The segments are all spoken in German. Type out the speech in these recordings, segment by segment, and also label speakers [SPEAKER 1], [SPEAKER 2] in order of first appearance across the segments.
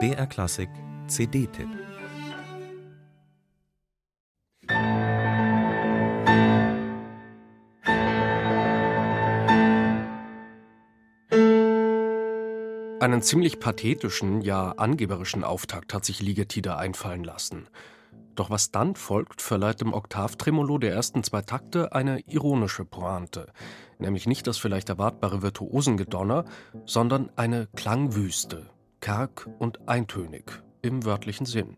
[SPEAKER 1] BR Klassik CD-Tipp
[SPEAKER 2] Einen ziemlich pathetischen, ja angeberischen Auftakt hat sich Ligeti da einfallen lassen. Doch was dann folgt, verleiht dem Oktavtremolo der ersten zwei Takte eine ironische Pointe, nämlich nicht das vielleicht erwartbare Virtuosengedonner, sondern eine Klangwüste, karg und eintönig im wörtlichen Sinn.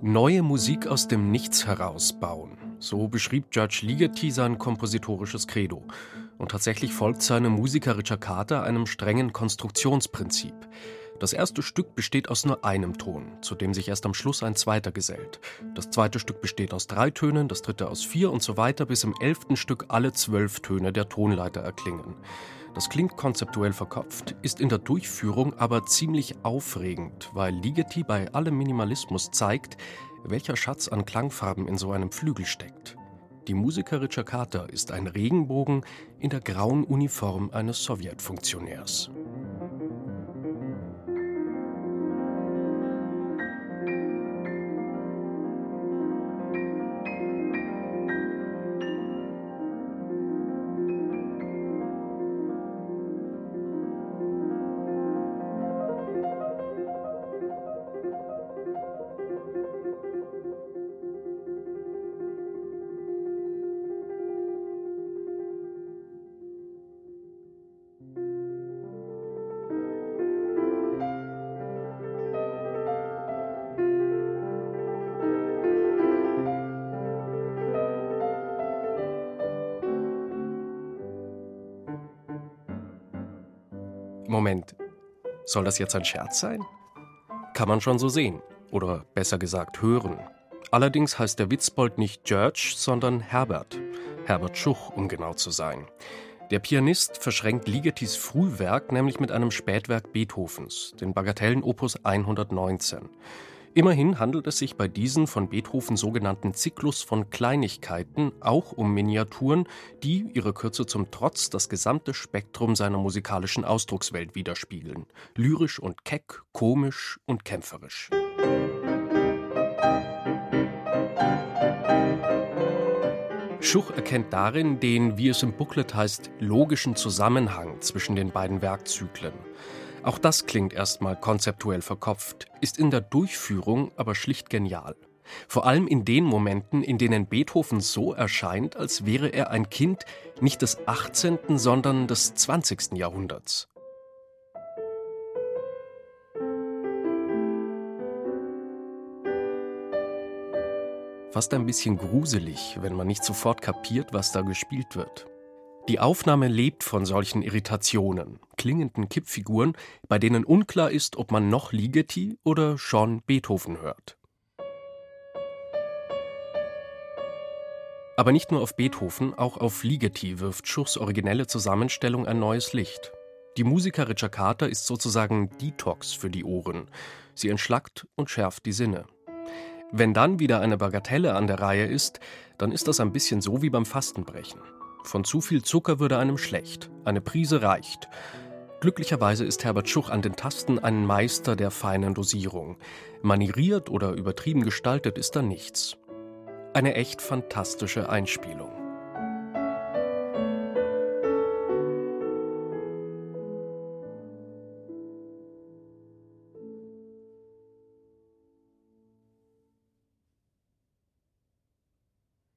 [SPEAKER 2] Neue Musik aus dem Nichts herausbauen. So beschrieb Judge Ligeti sein kompositorisches Credo. Und tatsächlich folgt seine Musiker Richard Carter einem strengen Konstruktionsprinzip. Das erste Stück besteht aus nur einem Ton, zu dem sich erst am Schluss ein zweiter gesellt. Das zweite Stück besteht aus drei Tönen, das dritte aus vier und so weiter, bis im elften Stück alle zwölf Töne der Tonleiter erklingen. Das klingt konzeptuell verkopft, ist in der Durchführung aber ziemlich aufregend, weil Ligeti bei allem Minimalismus zeigt, welcher Schatz an Klangfarben in so einem Flügel steckt. Die Musiker Richard Carter ist ein Regenbogen in der grauen Uniform eines Sowjetfunktionärs. Moment, soll das jetzt ein Scherz sein? Kann man schon so sehen. Oder besser gesagt hören. Allerdings heißt der Witzbold nicht George, sondern Herbert. Herbert Schuch, um genau zu sein. Der Pianist verschränkt Ligetis Frühwerk nämlich mit einem Spätwerk Beethovens, den Bagatellen Opus 119. Immerhin handelt es sich bei diesen von Beethoven sogenannten Zyklus von Kleinigkeiten auch um Miniaturen, die ihre Kürze zum Trotz das gesamte Spektrum seiner musikalischen Ausdruckswelt widerspiegeln. Lyrisch und keck, komisch und kämpferisch. Schuch erkennt darin den, wie es im Booklet heißt, logischen Zusammenhang zwischen den beiden Werkzyklen. Auch das klingt erstmal konzeptuell verkopft, ist in der Durchführung aber schlicht genial. Vor allem in den Momenten, in denen Beethoven so erscheint, als wäre er ein Kind nicht des 18., sondern des 20. Jahrhunderts. Fast ein bisschen gruselig, wenn man nicht sofort kapiert, was da gespielt wird. Die Aufnahme lebt von solchen Irritationen, klingenden Kippfiguren, bei denen unklar ist, ob man noch Ligeti oder schon Beethoven hört. Aber nicht nur auf Beethoven, auch auf Ligeti wirft Schuchs originelle Zusammenstellung ein neues Licht. Die Musiker Richard Carter ist sozusagen Detox für die Ohren. Sie entschlackt und schärft die Sinne. Wenn dann wieder eine Bagatelle an der Reihe ist, dann ist das ein bisschen so wie beim Fastenbrechen. Von zu viel Zucker würde einem schlecht. Eine Prise reicht. Glücklicherweise ist Herbert Schuch an den Tasten ein Meister der feinen Dosierung. Manieriert oder übertrieben gestaltet ist da nichts. Eine echt fantastische Einspielung.